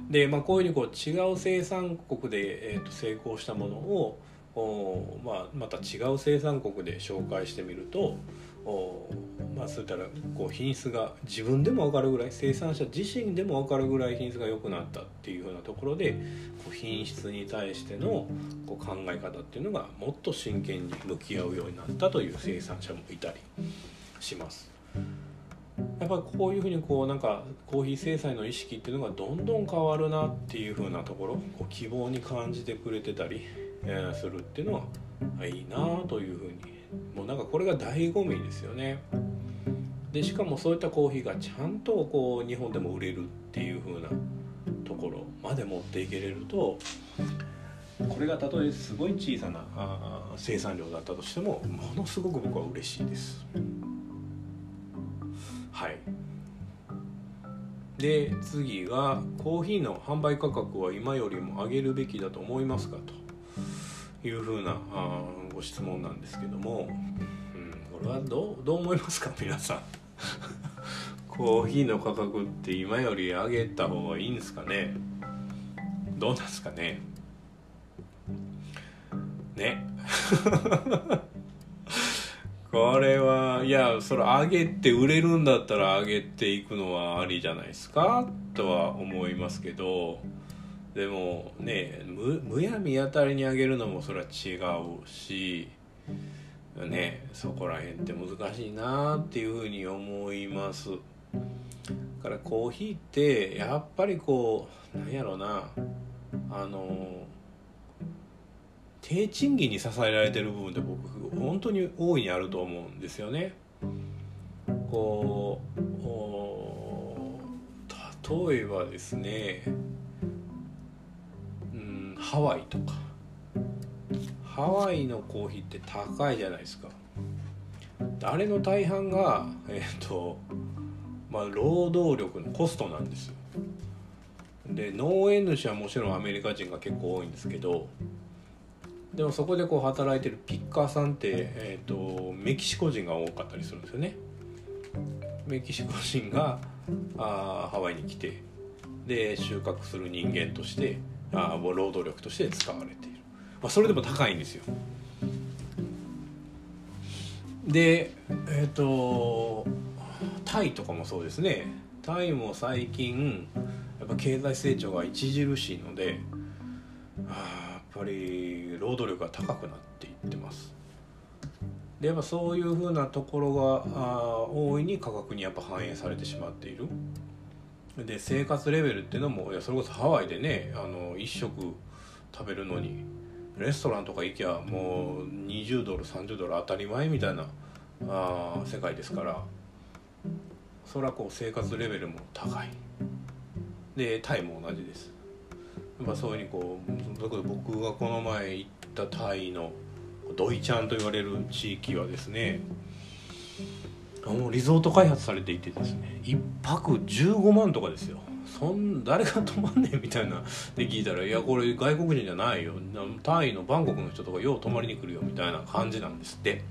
で、まあ、こういうふうにこう違う生産国で、えー、と成功したものをお、まあ、また違う生産国で紹介してみるとお、まあ、そういったらこう品質が自分でも分かるぐらい生産者自身でも分かるぐらい品質が良くなったっていうふうなところでこう品質に対してのこう考え方っていうのがもっと真剣に向き合うようになったという生産者もいたりします。やっぱりこういうふうにこうなんかコーヒー生産の意識っていうのがどんどん変わるなっていうふうなところこう希望に感じてくれてたり、え、するっていうのはいいなというふうにもうなんかこれが醍醐味ですよね。でしかもそういったコーヒーがちゃんとこう日本でも売れるっていうふうなところまで持っていけれるとこれがたとえすごい小さな生産量だったとしてもものすごく僕は嬉しいです。はい。で次がコーヒーの販売価格は今よりも上げるべきだと思いますかと。いうふうなあご質問なんですけども、うん、これはどうどう思いますか皆さん。コーヒーの価格って今より上げた方がいいんですかね？どうなんですかね？ね。これはいやそれ上げて売れるんだったら上げていくのはありじゃないですか？とは思いますけど。でもねむむやみやたりに上げるのもそれは違うし。ねそこら辺って難しいなっていうふうに思います。だからコーヒーってやっぱりこうなんやろな。あの低賃金に支えられてる部分って僕本当に大いにあると思うんですよね。こう例えばですね、うん、ハワイとか。ハワイのコーヒーって高いじゃないですか。あれの大半がえっ、とまあ労働力のコストなんですよ。で農園主はもちろんアメリカ人が結構多いんですけどでもそこでこう働いてるピッカーさんって、えーと、メキシコ人が多かったりするんですよねメキシコ人があハワイに来てで収穫する人間としてあ労働力として使われている、まあ、それでも高いんですよ。でえっ、ー、とタイとかもそうですね。タイも最近やっぱ経済成長が著しいのであぱり労働力が高くなっていってます。でやっぱそういうふうなところがあ大いに価格にやっぱ反映されてしまっている。で生活レベルっていうのもいやそれこそハワイでねあの一食食べるのにレストランとか行きゃもう20ドル30ドル当たり前みたいなあ世界ですから。それはこう生活レベルも高い。でタイも同じです。まあ、そういうふうにこう僕がこの前行ったタイのドイチャンと言われる地域はですねもうリゾート開発されていてですね1泊15万とかですよ。そん誰が泊まんねんみたいなで聞いたら「いやこれ外国人じゃないよ。タイのバンコクの人とかよう泊まりに来るよ」みたいな感じなんですって、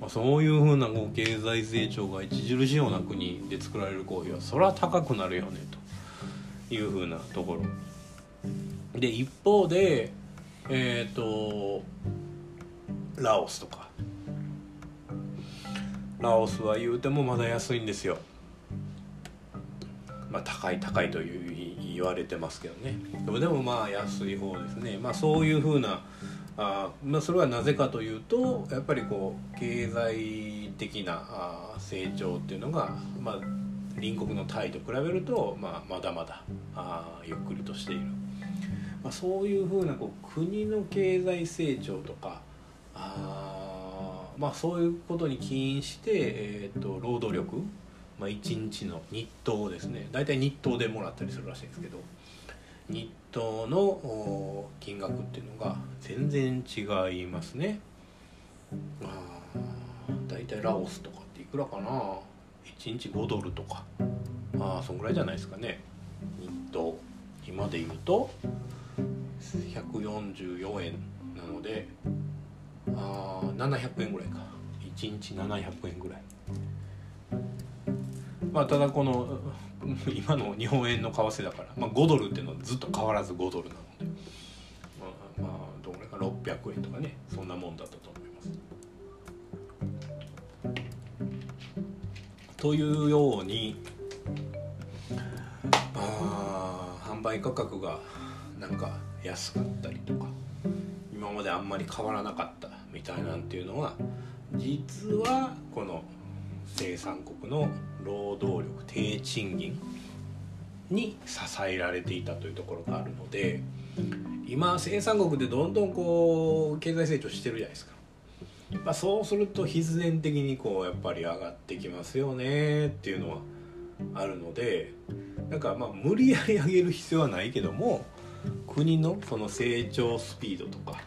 まあ、そういうふうなこう経済成長が著しいような国で作られるコーヒーはそれは高くなるよねというふうなところ。で一方でえっ、ー、とラオスとか。ラオスは言うてもまだ安いんですよ。まあ高い高いという言われてますけどねでもでもまあ安い方ですねまあそういうふうなあまあそれはなぜかというとやっぱりこう経済的なあ成長っていうのがまあ隣国のタイと比べると、まあ、まだまだあゆっくりとしている。まあ、そういうふうなこう国の経済成長とかあまあそういうことに起因して、えーと、労働力、まあ、1日の日当をですね。大体日当でもらったりするらしいんですけど日当の金額っていうのが全然違いますね。あ大体ラオスとかっていくらかな？1日5ドルとか。あそんぐらいじゃないですかね。日当。今で言うと144円なのであ700円ぐらいか。1日700円ぐらい。まあただこの 今の日本円の為替だから、まあ、5ドルっていうのはずっと変わらず5ドルなので。まあ、まあ、どれか600円とかねそんなもんだったと思います。というようにあ販売価格がなんか安かったりとか今まであんまり変わらなかったみたいなんていうのは実はこの生産国の労働力低賃金に支えられていたというところがあるので今生産国でどんどんこう経済成長してるじゃないですか。まあ、そうすると必然的にこうやっぱり上がってきますよねっていうのはあるのでなんかまあ無理やり上げる必要はないけども国のその成長スピードとか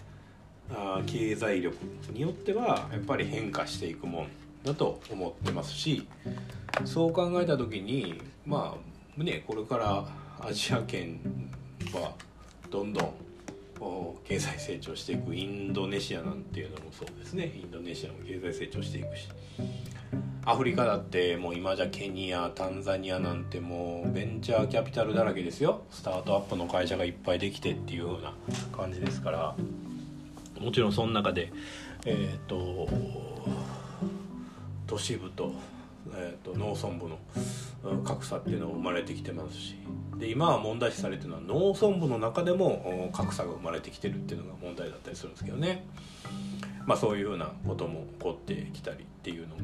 あ経済力によってはやっぱり変化していくもんだと思ってますしそう考えた時にまあねこれからアジア圏はどんどん経済成長していく。インドネシアなんていうのもそうですね。インドネシアも経済成長していくし。アフリカだってもう今じゃケニアタンザニアなんてもうベンチャーキャピタルだらけですよ。スタートアップの会社がいっぱいできてっていう風な感じですから。もちろんその中でえっ、ー、と都市部と,、えーと、農村部の格差っていうのも生まれてきてますしで今は問題視されてるのは農村部の中でも格差が生まれてきてるっていうのが問題だったりするんですけどね。まあそういうふうなことも起こってきたりっていうのが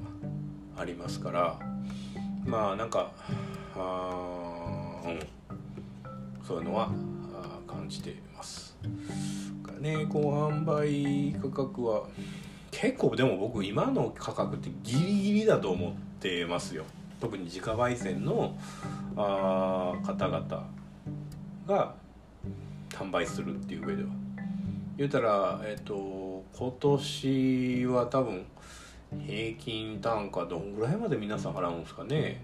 ありますから。まあなんかあ、うん、そういうのは感じてます。ねこう販売価格は結構でも僕今の価格ってギリギリだと思ってますよ。特に自家焙煎のあ方々が販売するっていう上では。言うたらえっ、と今年は多分平均単価どんぐらいまで皆さん払うんですかね。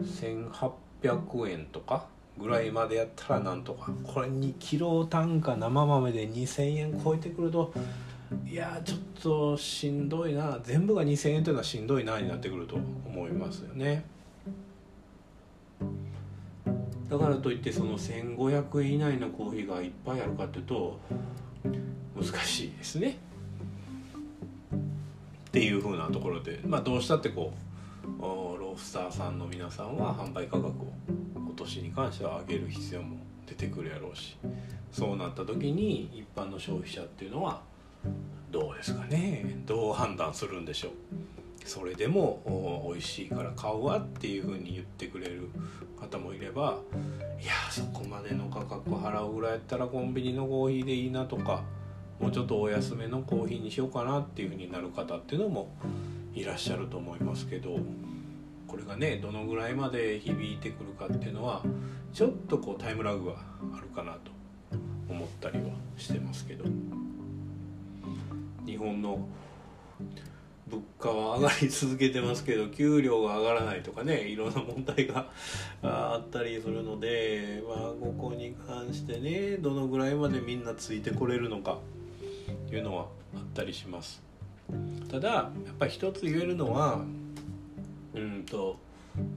1800円とかぐらいまでやったらなんとか。これ2キロ単価生豆で2,000円超えてくるといやちょっとしんどいな。全部が2,000円というのはしんどいなになってくると思いますよね。だからといってその1,500円以内のコーヒーがいっぱいあるかっていうと難しいですね。っていうふうなところで。まあどうしたってこうロースターさんの皆さんは販売価格を今年に関しては上げる必要も出てくるやろうし。そうなった時に一般の消費者っていうのはどうですかねどう判断するんでしょうそれでも美味しいから買うわっていうふうに言ってくれる方もいればいやそこまでの価格払うぐらいやったらコンビニのコーヒーでいいなとかもうちょっとお安めのコーヒーにしようかなっていうふうになる方っていうのもいらっしゃると思いますけどこれがねどのぐらいまで響いてくるかっていうのはちょっとこうタイムラグがあるかなと思ったりはしてますけど。日本の物価は上がり続けてますけど給料が上がらないとかねいろんな問題があったりするので、まあ、ここに関してねどのぐらいまでみんなついてこれるのかっていうのはあったりします。ただやっぱり一つ言えるのはうんと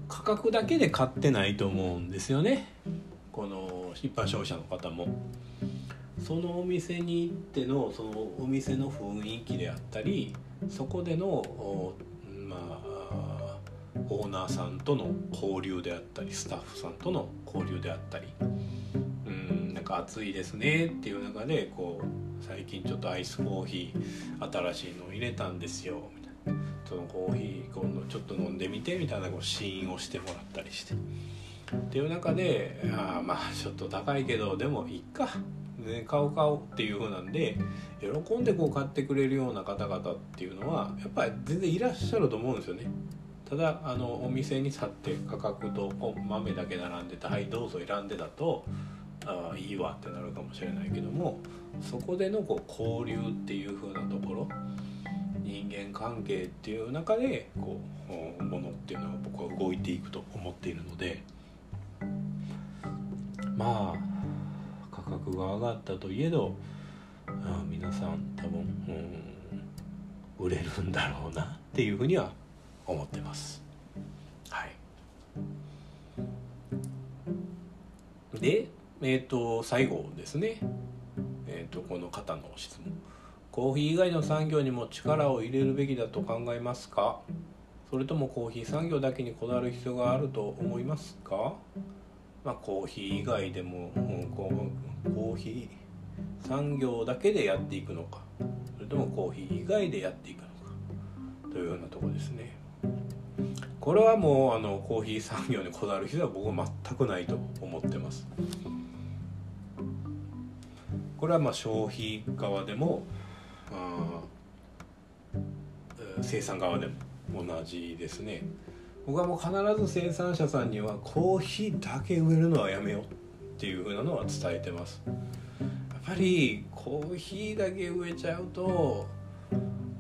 価格だけで買ってないと思うんですよね。この一般消費者の方も。そのお店に行ってのそのお店の雰囲気であったりそこでのまあオーナーさんとの交流であったりスタッフさんとの交流であったりうんなんか暑いですねっていう中でこう最近ちょっとアイスコーヒー新しいの入れたんですよみたいな。そのコーヒー今度ちょっと飲んでみてみたいなこう試飲をしてもらったりして。っていう中であまあちょっと高いけどでもいっか。ね、買おう買おうっていう風なんで喜んでこう買ってくれるような方々っていうのはやっぱり全然いらっしゃると思うんですよね。ただあのお店に去って価格と豆だけ並んでて「はいどうぞ選んで」だとああいいわってなるかもしれないけどもそこでのこう交流っていう風なところ人間関係っていう中でこうものっていうのは僕は動いていくと思っているのでまあ格が上がったといえどあ皆さん多分、うん、売れるんだろうなっていうふうには思ってます。はい、で、えーと、最後ですね、えーと、この方の質問。コーヒー以外の産業にも力を入れるべきだと考えますか？それともコーヒー産業だけにこだわる必要があると思いますか？まあ、コーヒー以外でも、うん、コーヒー産業だけでやっていくのかそれともコーヒー以外でやっていくのかというようなとこですね。これはもうあのコーヒー産業にこだわる必要は僕は全くないと思ってます。これはまあ消費側でもあ生産側でも同じですね。僕はもう必ず生産者さんにはコーヒーだけ植えるのはやめようっていう風なのは伝えてます。やっぱりコーヒーだけ植えちゃうと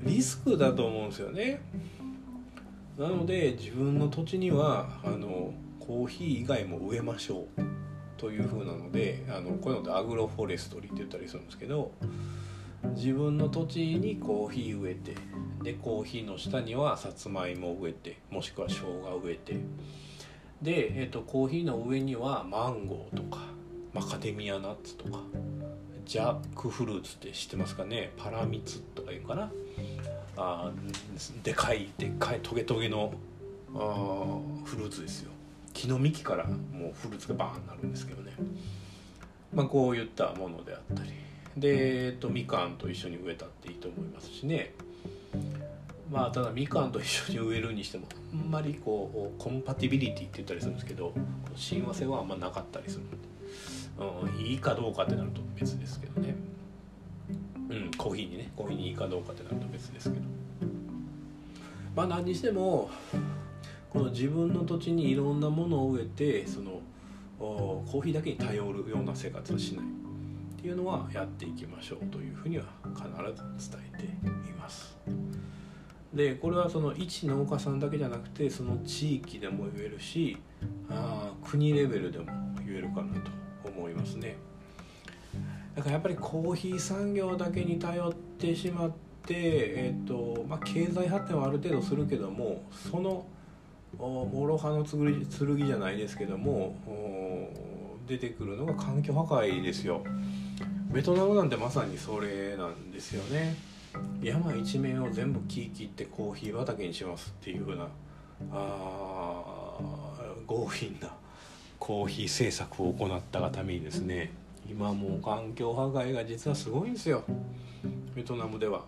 リスクだと思うんですよね。なので自分の土地にはあのコーヒー以外も植えましょうという風なのであのこういうのってアグロフォレストリーって言ったりするんですけど自分の土地にコーヒー植えてでコーヒーの下にはさつまいも植えてもしくは生姜植えて。で、えーと、コーヒーの上にはマンゴーとかマカデミアナッツとかジャックフルーツって知ってますかね？パラミツとかいうかな？あでかいでかいトゲトゲのあフルーツですよ。木の幹からもうフルーツがバーンになるんですけどね。まあこういったものであったり。で、えっと、みかんと一緒に植えたっていいと思いますしね。まあただみかんと一緒に植えるにしてもあんまりこうコンパティビリティって言ったりするんですけど親和性はあんまなかったりするので、うん、いいかどうかってなると別ですけどね。うんコーヒーにね。コーヒーにいいかどうかってなると別ですけど。まあ何にしてもこの自分の土地にいろんなものを植えてそのコーヒーだけに頼るような生活はしないっていうのはやっていきましょうというふうには必ず伝えています。でこれはその一農家さんだけじゃなくてその地域でも言えるしあ国レベルでも言えるかなと思いますね。だからやっぱりコーヒー産業だけに頼ってしまって、えーとまあ、経済発展はある程度するけどもその諸刃の剣じゃないですけども出てくるのが環境破壊ですよ。ベトナムなんてまさにそれなんですよね山一面を全部木切ってコーヒー畑にしますっていうふうなあ強引なコーヒー政策を行ったがためにですね今もう環境破壊が実はすごいんですよベトナムでは。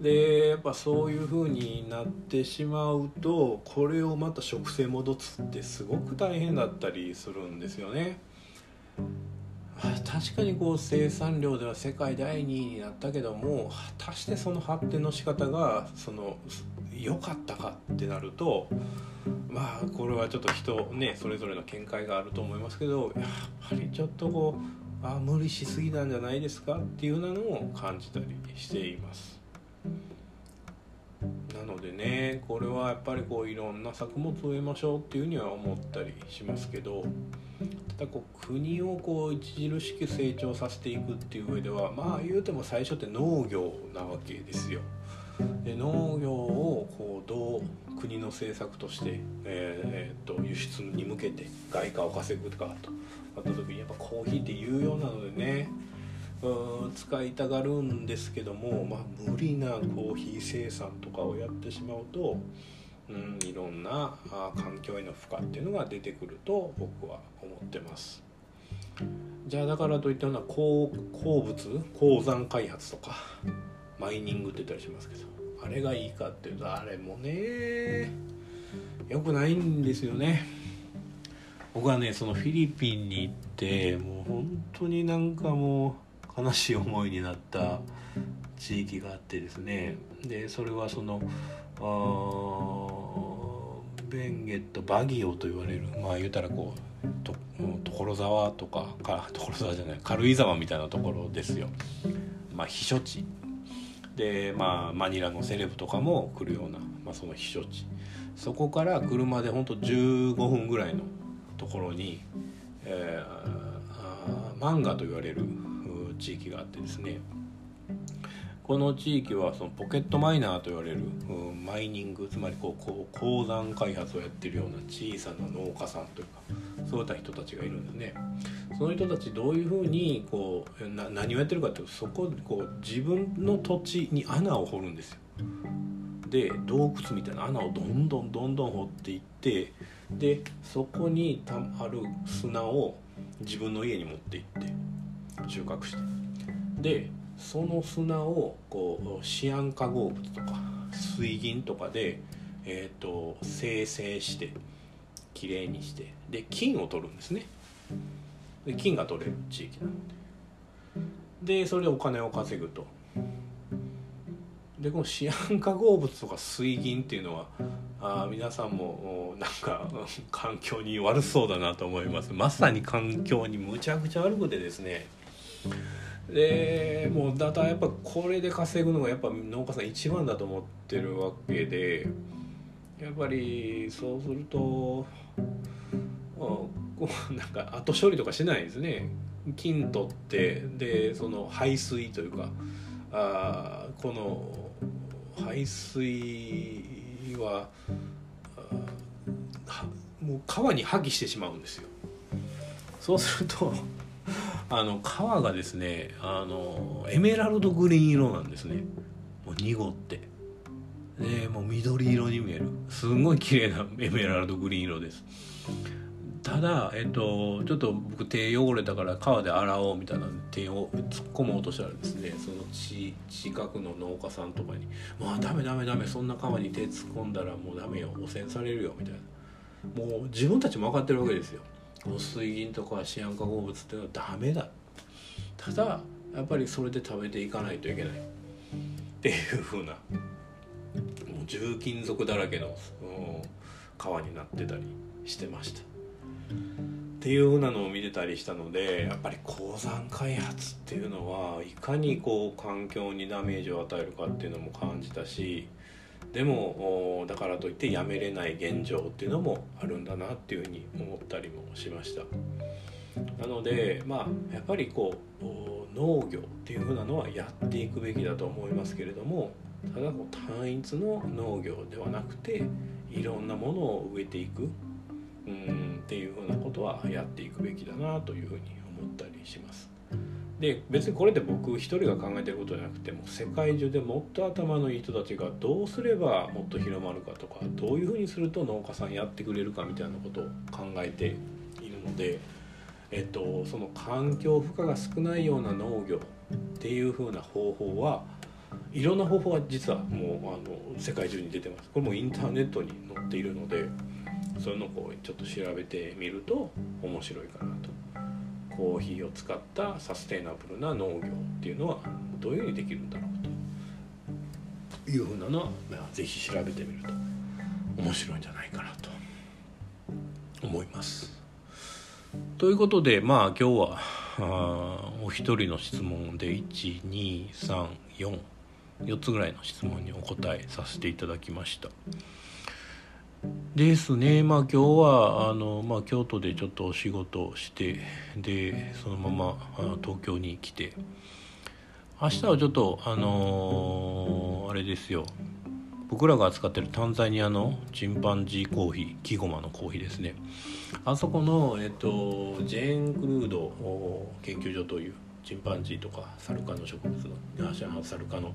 でやっぱそういう風になってしまうとこれをまた植生戻すってすごく大変だったりするんですよね。確かにこう生産量では世界第2位になったけども果たしてその発展の仕方がその良かったかってなるとまあこれはちょっと人ねそれぞれの見解があると思いますけどやっぱりちょっとこうあ無理しすぎなんじゃないですかっていうようなのを感じたりしています。なのでねこれはやっぱりこういろんな作物を植えましょうっていうふうには思ったりしますけどただこう国をこう著しく成長させていくっていう上ではまあ言うても最初って農業なわけですよ。で農業をこうどう国の政策として、えー、っと輸出に向けて外貨を稼ぐかとなった時にやっぱコーヒーって有用なのでねうん使いたがるんですけども、まあ、無理なコーヒー生産とかをやってしまうと、うん、いろんな環境への負荷っていうのが出てくると僕は思ってます。じゃあだからといったような鉱物？鉱山開発とかマイニングって言ったりしますけどあれがいいかっていうとあれもねよくないんですよね。僕はねそのフィリピンに行ってもう本当になんかもう悲しい思いになった地域があってですねでそれはそのベンゲットバギオと言われるまあ言うたらこうと所沢とかか 所沢じゃない軽井沢みたいなところですよ。まあ避暑地。でまあマニラのセレブとかも来るような、まあ、その避暑地。そこから車でほんと15分ぐらいのところに、えー、マンガと言われる地域があってですね。この地域はそのポケットマイナーと言われる、うん、マイニングつまりこうこう鉱山開発をやってるような小さな農家さんというかそういった人たちがいるんですね。その人たちどういうふうにこうな何をやってるかっていうとそここう自分の土地に穴を掘るんですよ。で洞窟みたいな穴をどんどんどんどん掘っていってでそこにたある砂を自分の家に持って行って収穫してでその砂をこうシアン化合物とか水銀とかで、えーと、生成してきれいにしてで金を取るんですね。で金が取れる地域なので。でそれでお金を稼ぐと。でこのシアン化合物とか水銀っていうのはあ皆さんもなんか 環境に悪そうだなと思います。まさに環境にむちゃくちゃ悪くてですね。でもうだたやっぱこれで稼ぐのがやっぱ農家さん一番だと思ってるわけでやっぱりそうすると なんか後処理とかしないですね。金取ってでその排水というかあこの排水はもう川に破棄してしまうんですよ。そうするとあの川がですねあのエメラルドグリーン色なんですね。もう濁って。でもう緑色に見える。すごい綺麗なエメラルドグリーン色です。ただえっとちょっと僕手汚れたから川で洗おうみたいな手を突っ込もうとしたらですねその地近くの農家さんとかに「まあダメダメダメそんな川に手突っ込んだらもうダメよ汚染されるよ」みたいな。もう自分たちも分かってるわけですよ。水銀とかシアン化合物っていうのはダメだ。ただやっぱりそれで食べていかないといけない。っていう風な。もう重金属だらけの、川になってたりしてました。っていう風なのを見てたりしたのでやっぱり鉱山開発っていうのはいかにこう環境にダメージを与えるかっていうのも感じたしでもだからといってやめれない現状っていうのもあるんだなっていうふうに思ったりもしましたなのでまあやっぱりこう農業っていうふうなのはやっていくべきだと思いますけれどもただこう単一の農業ではなくていろんなものを植えていくうんっていうふうなことはやっていくべきだなというふうに思ったりします。で別にこれで僕一人が考えてることじゃなくても世界中でもっと頭のいい人たちがどうすればもっと広まるかとかどういうふうにすると農家さんやってくれるかみたいなことを考えているので、えっと、その環境負荷が少ないような農業っていうふうな方法はいろんな方法は実はもうあの世界中に出てます。これもインターネットに載っているのでそういうのをちょっと調べてみると面白いかなと。コーヒーを使ったサステイナブルな農業っていうのはどういうふうにできるんだろうというふうなのは、まあ、是非調べてみると面白いんじゃないかなと思います。ということでまあ今日はあお一人の質問で1234 4つぐらいの質問にお答えさせていただきました。ですね。まあ今日はあの、まあ、京都でちょっとお仕事してでそのまま東京に来て。明日はちょっとあのー、あれですよ。僕らが扱ってるタンザニアのチンパンジーコーヒーキゴマのコーヒーですね。あそこの、えっと、ジェーン・クルード研究所というチンパンジーとかサルカの植物のサルカの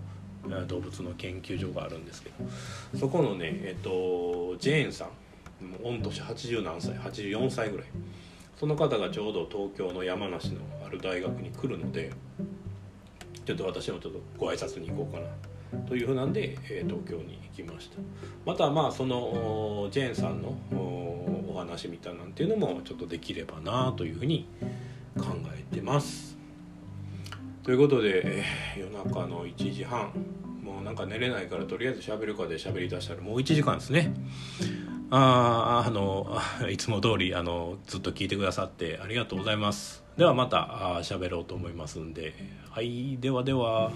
動物の研究所があるんですけどそこのねえっとジェーンさん御年80何歳84歳ぐらい。その方がちょうど東京の山梨のある大学に来るのでちょっと私もちょっとご挨拶に行こうかなというふうなんで、え、東京に行きました。またまあそのジェーンさんのお話みたいなんていうのもちょっとできればなというふうに考えてます。ということで、夜中の1時半。もうなんか寝れないからとりあえず喋るかで喋りだしたらもう1時間ですね。ああの いつも通りあのずっと聞いてくださってありがとうございます。ではまた喋ろうと思いますんで。はいではでは。